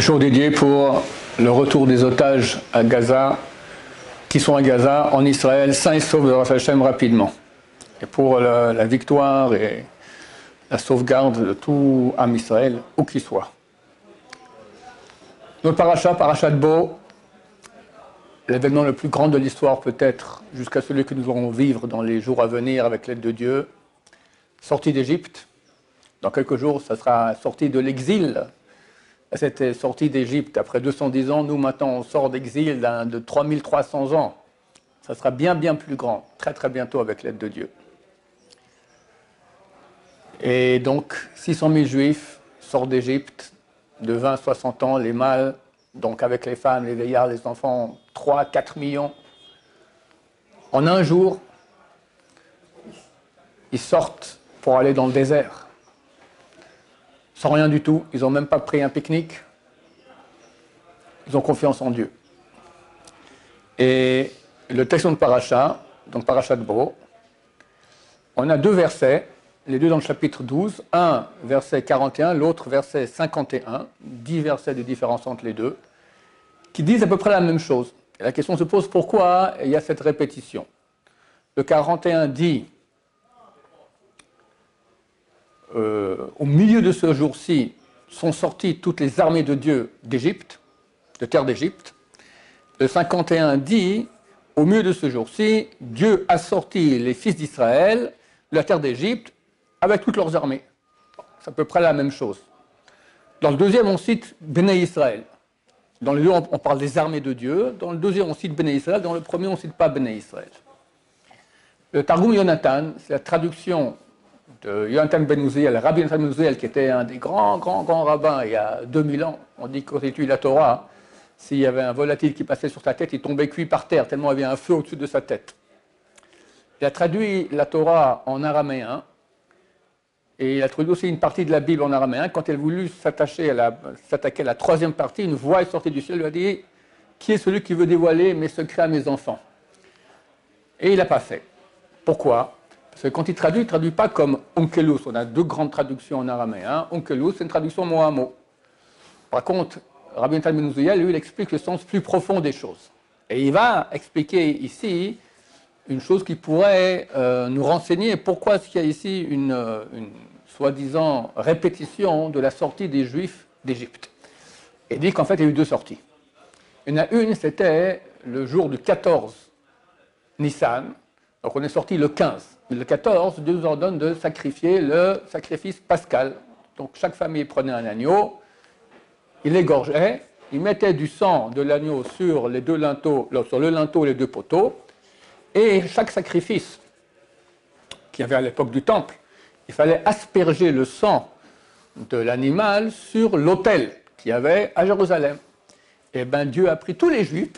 jour dédié pour le retour des otages à Gaza, qui sont à Gaza, en Israël, sains et saufs de Raphaël rapidement. Et pour la, victoire et la sauvegarde de tout âme Israël, où qu'il soit. Notre paracha, paracha de Beau, l'événement le plus grand de l'histoire peut-être, jusqu'à celui que nous allons vivre dans les jours à venir avec l'aide de Dieu, sortie d'Égypte. Dans quelques jours, ça sera sortie de l'exil. C'était sortie d'Égypte après 210 ans. Nous, maintenant, on sort d'exil de 3300 ans. Ça sera bien, bien plus grand, très, très bientôt avec l'aide de Dieu. Et donc, 600 000 juifs sortent d'Égypte de 20 à 60 ans, les mâles, donc avec les femmes, les vieillards, les enfants, 3, 4 millions. En un jour, ils sortent pour aller dans le désert. Rien du tout, ils n'ont même pas pris un pique-nique. Ils ont confiance en Dieu. Et le texte de Paracha, donc Paracha de Beau, on a deux versets les deux dans le chapitre 12, un verset 41, l'autre verset 51, dix versets de différence entre les deux, qui disent à peu près la même chose. Et la question se pose pourquoi il y a cette répétition? Le 41 dit, euh, au milieu de ce jour-ci sont sorties toutes les armées de Dieu d'Égypte, de terre d'Égypte. Le 51 dit, au milieu de ce jour-ci, Dieu a sorti les fils d'Israël de la terre d'Égypte avec toutes leurs armées. C'est à peu près la même chose. Dans le deuxième, on cite Béné Israël. Dans le deux, on parle des armées de Dieu. Dans le deuxième, on cite Béné Israël. Dans le premier, on ne cite pas Béné Israël. Le Targum Yonatan, c'est la traduction de Yonatan Ben Uziel, Rabbi Yonatan Ben Uziel, qui était un des grands, grands, grands rabbins il y a 2000 ans. On dit qu'il étudie la Torah. S'il y avait un volatile qui passait sur sa tête, il tombait cuit par terre, tellement il y avait un feu au-dessus de sa tête. Il a traduit la Torah en araméen, et il a trouvé aussi une partie de la Bible en araméen. Quand il a voulu s'attaquer à, la, troisième partie, une voix est sortie du ciel, lui a dit Qui est celui qui veut dévoiler mes secrets à mes enfants? Et il n'a pas fait. Pourquoi? Quand il traduit, il ne traduit pas comme onkelos. On a deux grandes traductions en araméen. Onkelos, c'est une traduction mot à mot. Par contre, Rabbi Natal lui, il explique le sens plus profond des choses. Et il va expliquer ici une chose qui pourrait euh, nous renseigner pourquoi est-ce qu'il y a ici une, euh, une soi-disant répétition de la sortie des Juifs d'Égypte? Et dit qu'en fait, il y a eu deux sorties. Il y en a une, c'était le jour du 14 Nissan. Donc on est sorti le 15. Le 14, Dieu nous ordonne de sacrifier le sacrifice pascal. Donc chaque famille prenait un agneau, il l'égorgeait, il mettait du sang de l'agneau sur les deux linteaux, sur le linteau et les deux poteaux, et chaque sacrifice qu'il y avait à l'époque du temple, il fallait asperger le sang de l'animal sur l'autel qu'il y avait à Jérusalem. Et bien Dieu a pris tous les juifs,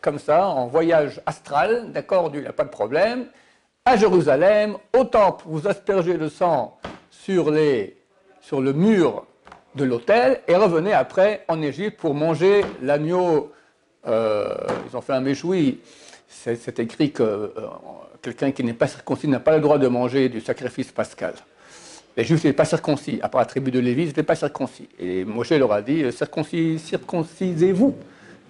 comme ça, en voyage astral, d'accord, Dieu n'a pas de problème, à Jérusalem, au temple, vous aspergez le sang sur, les, sur le mur de l'autel et revenez après en Égypte pour manger l'agneau. Euh, ils ont fait un méchoui c'est écrit que euh, quelqu'un qui n'est pas circoncis n'a pas le droit de manger du sacrifice pascal. Les Juifs n'étaient pas circoncis, à part la tribu de Lévi, ils n'étaient pas circoncis. Et Moshe leur a dit circoncisez-vous.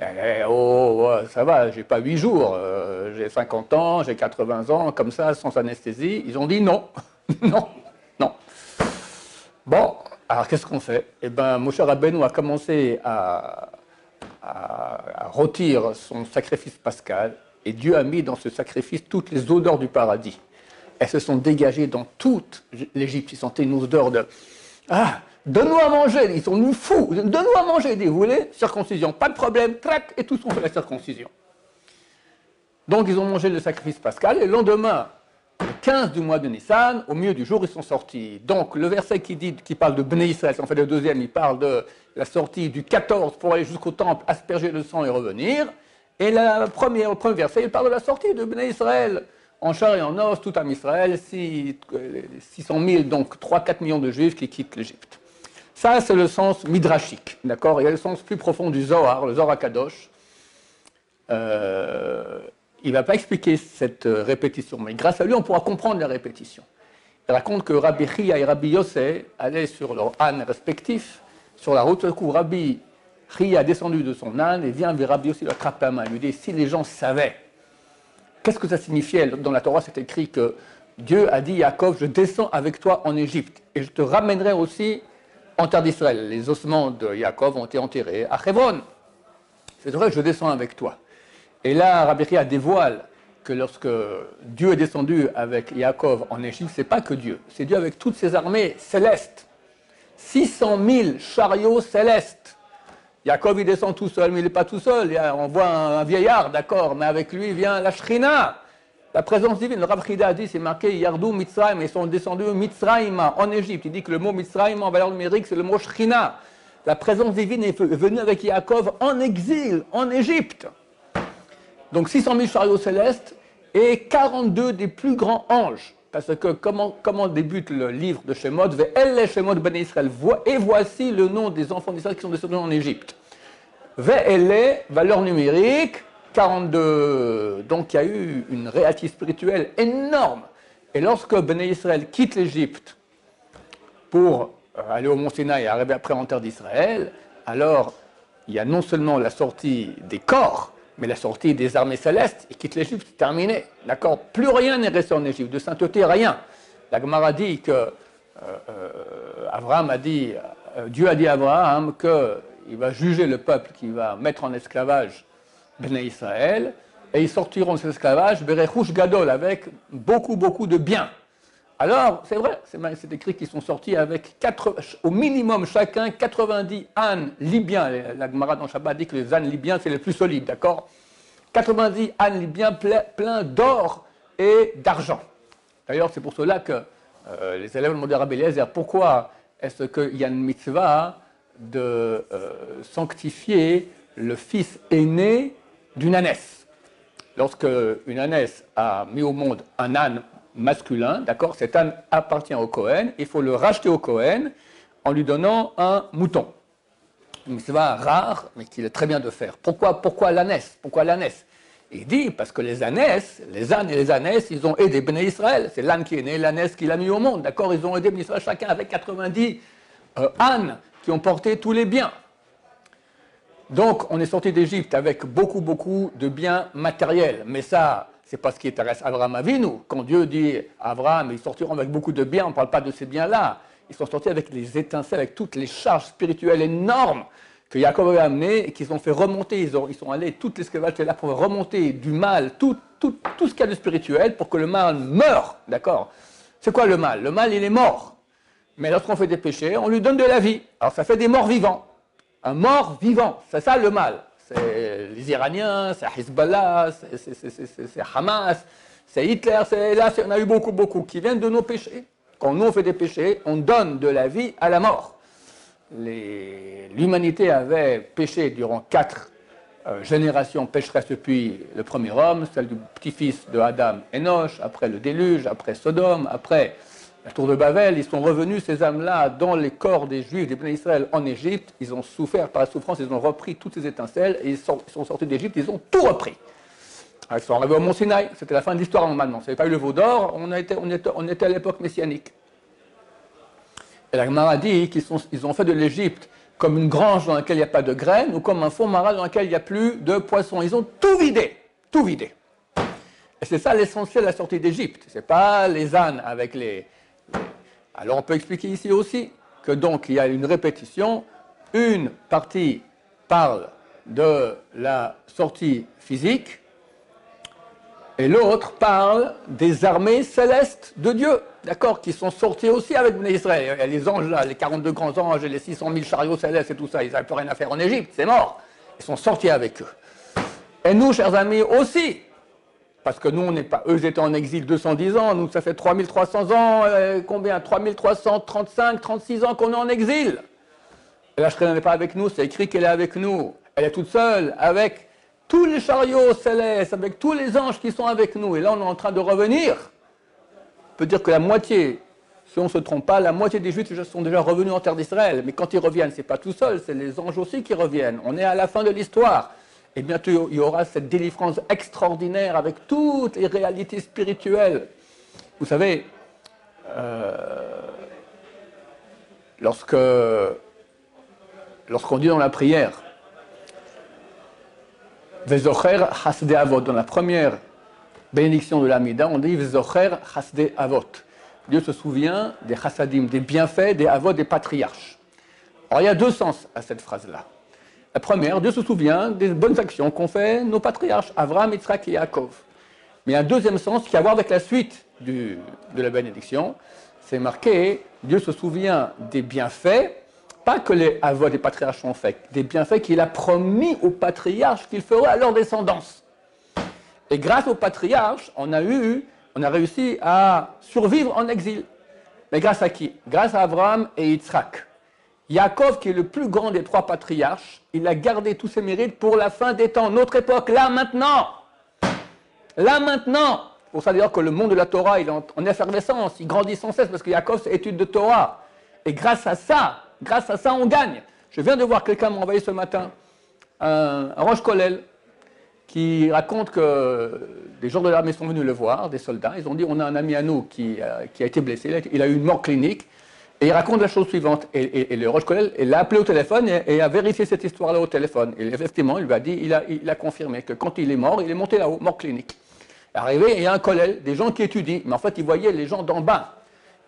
Eh, oh, ça va, j'ai pas 8 jours, euh, j'ai 50 ans, j'ai 80 ans, comme ça, sans anesthésie. Ils ont dit non, non, non. Bon, alors qu'est-ce qu'on fait? Eh bien, Moshe Rabbeinu a commencé à, à, à rôtir son sacrifice pascal et Dieu a mis dans ce sacrifice toutes les odeurs du paradis. Elles se sont dégagées dans toute l'Égypte. Ils sentaient une odeur de Ah, donne-nous à manger. Ils sont nous fous. Donne-nous à manger. Vous voulez Circoncision. Pas de problème. Trac. Et tous ont fait la circoncision. Donc ils ont mangé le sacrifice pascal. Et le lendemain, le 15 du mois de Nissan, au milieu du jour, ils sont sortis. Donc le verset qui, dit, qui parle de Bnei Israël, en fait le deuxième, il parle de la sortie du 14 pour aller jusqu'au temple, asperger le sang et revenir. Et le premier verset, il parle de la sortie de Béné Israël, en char et en os, tout à Israël, 600 000, donc 3-4 millions de juifs qui quittent l'Égypte. Ça, c'est le sens midrashique, d'accord? Il y a le sens plus profond du Zohar, le Zohar Kadosh. Euh, il ne va pas expliquer cette répétition, mais grâce à lui, on pourra comprendre la répétition. Il raconte que Rabbi Chia et Rabbi Yossé allaient sur leur âne respectif, sur la route, coup, Rabbi Ria a descendu de son âne et vient vers Rabbi aussi le attrape la main. Il lui dit si les gens savaient, qu'est-ce que ça signifiait? Dans la Torah, c'est écrit que Dieu a dit Yaakov, je descends avec toi en Égypte et je te ramènerai aussi en terre d'Israël. Les ossements de Yaakov ont été enterrés à Hebron. C'est vrai je descends avec toi. Et là, Rabbi Ria dévoile que lorsque Dieu est descendu avec Yaakov en Égypte, c'est pas que Dieu, c'est Dieu avec toutes ses armées célestes. 600 000 chariots célestes. Yaakov, il descend tout seul, mais il n'est pas tout seul. On voit un, vieillard, d'accord, mais avec lui vient la Shrina, la présence divine. Le Rav a dit, c'est marqué Yardou Mitzrayim, ils sont descendus Mitzrayim en Égypte. Il dit que le mot Mitzrayim en valeur numérique, c'est le mot Shrina. La présence divine est venue avec Yaakov en exil, en Égypte. Donc 600 000 chariots célestes et 42 des plus grands anges. Parce que comment, débute le livre de Shemot? Ve'el Shemot Ben Israël. Et voici le nom des enfants d'Israël qui sont descendus en Égypte. Ve'el, valeur numérique, 42. Donc il y a eu une réalité spirituelle énorme. Et lorsque Ben Israël quitte l'Égypte pour euh, aller au Mont Sinaï et arriver après en d'Israël, alors il y a non seulement la sortie des corps, mais la sortie des armées célestes, il quitte l'Égypte, c'est terminé. D'accord? Plus rien n'est resté en Égypte, de sainteté, rien. La Gemara dit que euh, euh, Abraham a dit, Dieu a dit à Abraham qu'il va juger le peuple qui va mettre en esclavage Béné Israël, et ils sortiront de cet esclavage, Berechouch Gadol, avec beaucoup, beaucoup de biens. Alors, c'est vrai, c'est écrit qu'ils sont sortis avec au minimum chacun 90 ânes libyens. La Gemara dans Shabbat dit que les ânes libyens, c'est les plus solides, d'accord? 90 ânes libyens pleins d'or et d'argent. D'ailleurs, c'est pour cela que euh, les élèves demandé à Eliezer pourquoi est-ce qu'il y a une mitzvah de euh, sanctifier le fils aîné d'une ânesse. Lorsque une ânesse a mis au monde un âne masculin, d'accord Cet âne appartient au Cohen, il faut le racheter au Cohen en lui donnant un mouton. Une mitzvah rare, mais qu'il est très bien de faire. Pourquoi, pourquoi l'ânesse Pourquoi l'ânesse Il dit, parce que les ânesses, les ânes et les ânesses, ils ont aidé Béné Israël. C'est l'âne qui est né, l'ânesse qui l'a mis au monde, d'accord? Ils ont aidé Béné Israël chacun avec 90 euh, ânes qui ont porté tous les biens. Donc, on est sorti d'Égypte avec beaucoup, beaucoup de biens matériels. Mais ça, c'est pas ce qui intéresse Abraham Avinu. Quand Dieu dit à Abraham, ils sortiront avec beaucoup de biens, on ne parle pas de ces biens-là. Ils sont sortis avec les étincelles, avec toutes les charges spirituelles énormes que Jacob avait amenées et qu'ils ont fait remonter. Ils, sont allés, toute l'esclavage était là pour remonter du mal, tout, tout, tout ce qu'il y a de spirituel pour que le mal meure. D'accord? C'est quoi le mal? Le mal, il est mort. Mais lorsqu'on fait des péchés, on lui donne de la vie. Alors ça fait des morts vivants. Un mort vivant, c'est ça le mal c'est les Iraniens, c'est Hezbollah, c'est Hamas, c'est Hitler, c'est là, on a eu beaucoup, beaucoup qui viennent de nos péchés. Quand nous on fait des péchés, on donne de la vie à la mort. L'humanité avait péché durant quatre euh, générations pécheresses depuis le premier homme, celle du petit-fils de Adam, Enoch, après le déluge, après Sodome, après la tour de Babel, ils sont revenus, ces âmes-là, dans les corps des Juifs, des Béné Israël en Égypte. Ils ont souffert par la souffrance, ils ont repris toutes ces étincelles et ils sont, sortis d'Égypte, ils ont tout repris. Ah, ils sont arrivés au Mont Sinaï, c'était la fin de l'histoire normalement. Ça n'avait pas eu le veau d'or, on, était, on, on était à l'époque messianique. Et la Gemara dit qu'ils ils ont fait de l'Égypte comme une grange dans laquelle il n'y a pas de graines ou comme un fond marin dans lequel il n'y a plus de poissons. Ils ont tout vidé, tout vidé. Et c'est ça l'essentiel de la sortie d'Égypte. Ce n'est pas les ânes avec les, alors on peut expliquer ici aussi que donc il y a une répétition, une partie parle de la sortie physique et l'autre parle des armées célestes de Dieu, d'accord, qui sont sorties aussi avec Israël. Il les anges là, les 42 grands anges et les 600 000 chariots célestes et tout ça, ils n'avaient plus rien à faire en Égypte, c'est mort. Ils sont sortis avec eux. Et nous, chers amis, aussi, parce que nous, on n'est pas. Eux étaient en exil 210 ans, nous, ça fait 3300 ans, euh, combien? 3335, 36 ans qu'on est en exil. La Shrina n'est pas avec nous, c'est écrit qu'elle est avec nous. Elle est toute seule, avec tous les chariots célestes, avec tous les anges qui sont avec nous. Et là, on est en train de revenir. On peut dire que la moitié, si on ne se trompe pas, la moitié des Juifs sont déjà revenus en terre d'Israël. Mais quand ils reviennent, ce n'est pas tout seul, c'est les anges aussi qui reviennent. On est à la fin de l'histoire et bientôt il y aura cette délivrance extraordinaire avec toutes les réalités spirituelles. Vous savez, euh, lorsque lorsqu'on dit dans la prière, Vezocher Hasde Avot. Dans la première bénédiction de l'Amida, on dit Vezocher Hasde Avot. Dieu se souvient des chassadim, des bienfaits, des avot des patriarches. Alors il y a deux sens à cette phrase-là. La première, Dieu se souvient des bonnes actions qu'ont fait nos patriarches, Abraham, Yitzhak et Yaakov. Mais un deuxième sens qui a à voir avec la suite de la bénédiction. C'est marqué, Dieu se souvient des bienfaits, pas que les avos des patriarches ont fait, des bienfaits qu'il a promis aux patriarches qu'il ferait à leur descendance. Et grâce aux patriarches, on a eu, on a réussi à survivre en exil. Mais grâce à qui? Grâce à Abraham et Yitzhak. Yaakov, qui est le plus grand des trois patriarches, il a gardé tous ses mérites pour la fin des temps, notre époque, là maintenant. Là maintenant. Pour ça d'ailleurs que le monde de la Torah, il est en, effervescence, il grandit sans cesse parce que Yaakov, c'est étude de Torah. Et grâce à ça, grâce à ça, on gagne. Je viens de voir quelqu'un m'envoyer ce matin un, Roche Kolel qui raconte que des gens de l'armée sont venus le voir, des soldats. Ils ont dit on a un ami à nous qui, euh, qui a été blessé, il a eu une mort clinique. Et il raconte la chose suivante. Et, le Roche l'a appelé au téléphone et, a vérifié cette histoire-là au téléphone. Et effectivement, il lui a dit, il a, confirmé que quand il est mort, il est monté là-haut, mort clinique. Arrivé, il y a un collègue, des gens qui étudient, mais en fait, il voyait les gens d'en bas.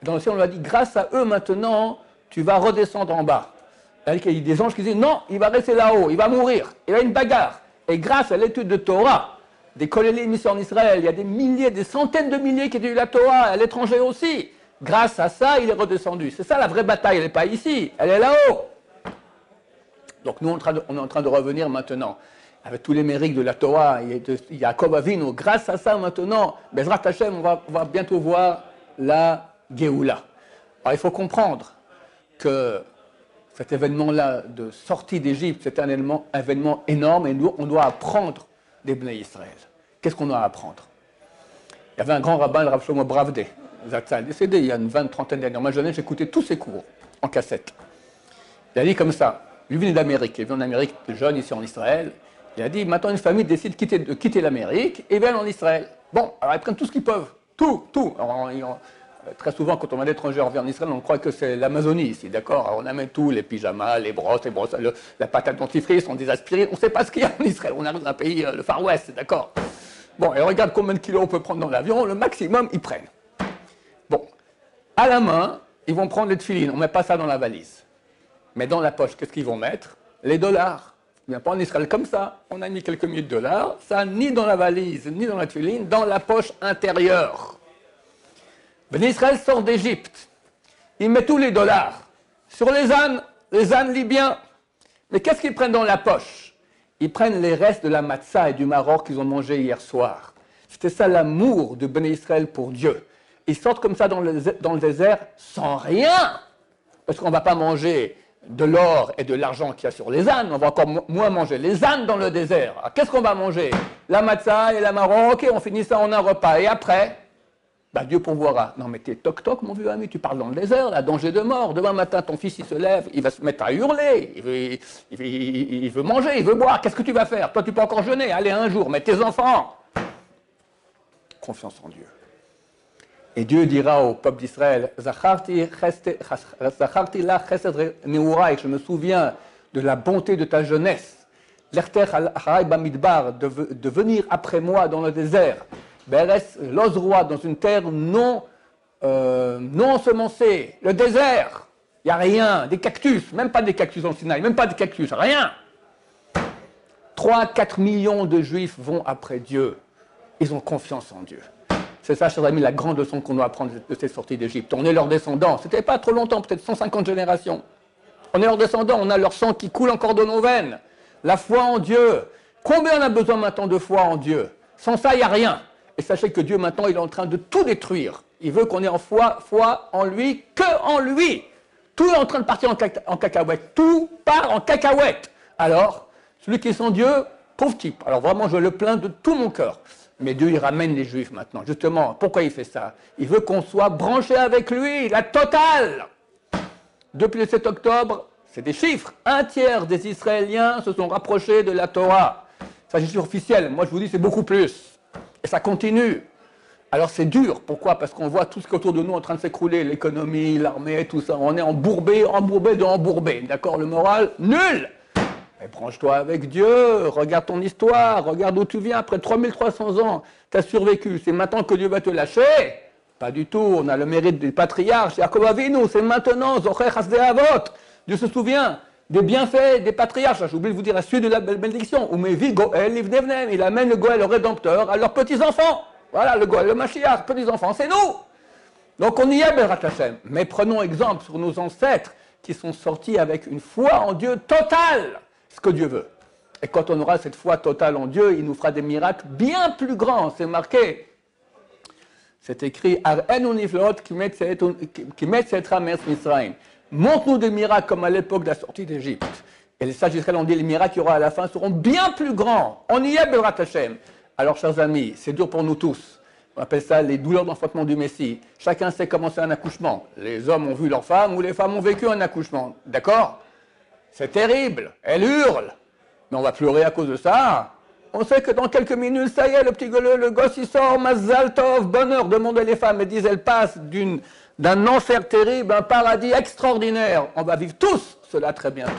Dans le ciel, on lui a dit, grâce à eux maintenant, tu vas redescendre en bas. Il y a des anges qui disent, non, il va rester là-haut, il va mourir, il y a une bagarre. Et grâce à l'étude de Torah, des collègues mis en Israël, il y a des milliers, des centaines de milliers qui étudient la Torah, à l'étranger aussi. Grâce à ça, il est redescendu. C'est ça la vraie bataille, elle n'est pas ici, elle est là-haut. Donc nous, on est en train de revenir maintenant avec tous les mérites de la Torah, il y a Avinu. Grâce à ça, maintenant, Bezrat Hashem, on va, bientôt voir la Géoula. Alors il faut comprendre que cet événement-là de sortie d'Égypte, c'est un événement, événement, énorme et nous, on doit apprendre des Bnei Israël. Qu'est-ce qu'on doit apprendre? Il y avait un grand rabbin, le Rav Shlomo Bravde, Zatzal, décédé il y a une vingt, trentaine d'années. Moi, j'ai écouté tous ses cours en cassette. Il a dit comme ça, lui venait d'Amérique, il vient en Amérique jeune ici en Israël. Il a dit, maintenant une famille décide de quitter, l'Amérique et vient en Israël. Bon, alors ils prennent tout ce qu'ils peuvent, tout, tout. très souvent, quand on va d'étrangers revient en Israël, on croit que c'est l'Amazonie ici, d'accord? Alors on amène tout, les pyjamas, les brosses, les brosses, la patate dentifrice, on des aspirines, on ne sait pas ce qu'il y a en Israël. On arrive dans un pays, euh, le Far West, d'accord? Bon, et regarde combien de kilos on peut prendre dans l'avion, le maximum, ils prennent. À la main, ils vont prendre les tefilines, on ne met pas ça dans la valise. Mais dans la poche, qu'est-ce qu'ils vont mettre? Les dollars. Il vient pas en Israël comme ça. On a mis quelques milliers de dollars. Ça, ni dans la valise, ni dans la tuiline, dans la poche intérieure. Ben Israël sort d'Égypte. Il met tous les dollars sur les ânes, les ânes libyens. Mais qu'est-ce qu'ils prennent dans la poche? Ils prennent les restes de la matzah et du Maroc qu'ils ont mangé hier soir. C'était ça l'amour de Ben Israël pour Dieu. Ils sortent comme ça dans le, désert sans rien. Parce qu'on ne va pas manger de l'or et de l'argent qu'il y a sur les ânes, on va encore moins manger les ânes dans le désert. Qu'est-ce qu'on va manger? La matzah et la marron, ok, on finit ça en un repas. Et après? Bah, Dieu pourvoira. Non mais t'es toc-toc, mon vieux ami, tu parles dans le désert, là, danger de mort. Demain matin, ton fils, il se lève, il va se mettre à hurler, il veut, il veut manger, il veut boire. Qu'est-ce que tu vas faire? Toi, tu peux encore jeûner, allez, un jour, mais tes enfants. Confiance en Dieu. Et Dieu dira au peuple d'Israël, je me souviens de la bonté de ta jeunesse, de venir après moi dans le désert, l'Ozroi, dans une terre non, euh, non ensemencée, le désert, il n'y a rien, des cactus, même pas des cactus en Sinaï, même pas des cactus, rien. 3-4 millions de juifs vont après Dieu, ils ont confiance en Dieu. C'est ça, chers amis, la grande leçon qu'on doit apprendre de cette sortie d'Égypte. On est leurs descendants. C'était pas trop longtemps, peut-être 150 générations. On est leurs descendants, on a leur sang qui coule encore de nos veines. La foi en Dieu. Combien on a besoin maintenant de foi en Dieu? Sans ça, il n'y a rien. Et sachez que Dieu, maintenant, il est en train de tout détruire. Il veut qu'on ait en foi, en lui, que en lui. Tout est en train de partir en, en cacahuète. Tout part en cacahuète. Alors, celui qui est sans Dieu, pauvre type. Alors vraiment, je le plains de tout mon cœur. Mais Dieu, il ramène les Juifs maintenant. Justement, pourquoi il fait ça? Il veut qu'on soit branché avec lui, la totale. Depuis le 7 octobre, c'est des chiffres. Un tiers des Israéliens se sont rapprochés de la Torah. Ça, c'est officiel. Moi, je vous dis, c'est beaucoup plus. Et ça continue. Alors c'est dur. Pourquoi? Parce qu'on voit tout ce qui est autour de nous en train de s'écrouler. L'économie, l'armée, tout ça. On est embourbé, embourbé de embourbé. D'accord? Le moral, nul. Mais branche-toi avec Dieu, regarde ton histoire, regarde d'où tu viens. Après 3300 ans, tu as survécu. C'est maintenant que Dieu va te lâcher Pas du tout. On a le mérite des patriarches. Jacob Avinu, c'est maintenant. Zocher Avot. Dieu se souvient des bienfaits des patriarches. J'ai oublié de vous dire la suite de la bénédiction. Il amène le Goël, le Rédempteur, à leurs petits-enfants. Voilà, le Goël, le Mashiach, petits-enfants, c'est nous. Donc on y est, Berat Hashem. Mais prenons exemple sur nos ancêtres qui sont sortis avec une foi en Dieu totale, ce que Dieu veut. Et quand on aura cette foi totale en Dieu, il nous fera des miracles bien plus grands. C'est marqué. C'est écrit qui met cette. Montre-nous des miracles comme à l'époque de la sortie d'Égypte. Et les sages d'Israël ont dit les miracles qu'il y aura à la fin seront bien plus grands. On y est, Berat Hashem. Alors, chers amis, c'est dur pour nous tous. On appelle ça les douleurs d'enfantement du Messie. Chacun sait comment c'est un accouchement. Les hommes ont vu leur femme ou les femmes ont vécu un accouchement. D'accord? C'est terrible. Elle hurle. Mais on va pleurer à cause de ça. Hein. On sait que dans quelques minutes, ça y est, le petit gueuleux, le gosse, il sort, Mazaltov, bonheur, demandez les femmes. Elles disent, elles passent d'un enfer terrible, un paradis extraordinaire. On va vivre tous cela très bientôt.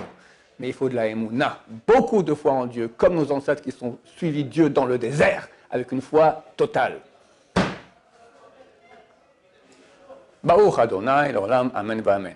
Mais il faut de la émouna, beaucoup de foi en Dieu, comme nos ancêtres qui sont suivis Dieu dans le désert, avec une foi totale. Baruch Adonai, l'Olam, Amen, Amen.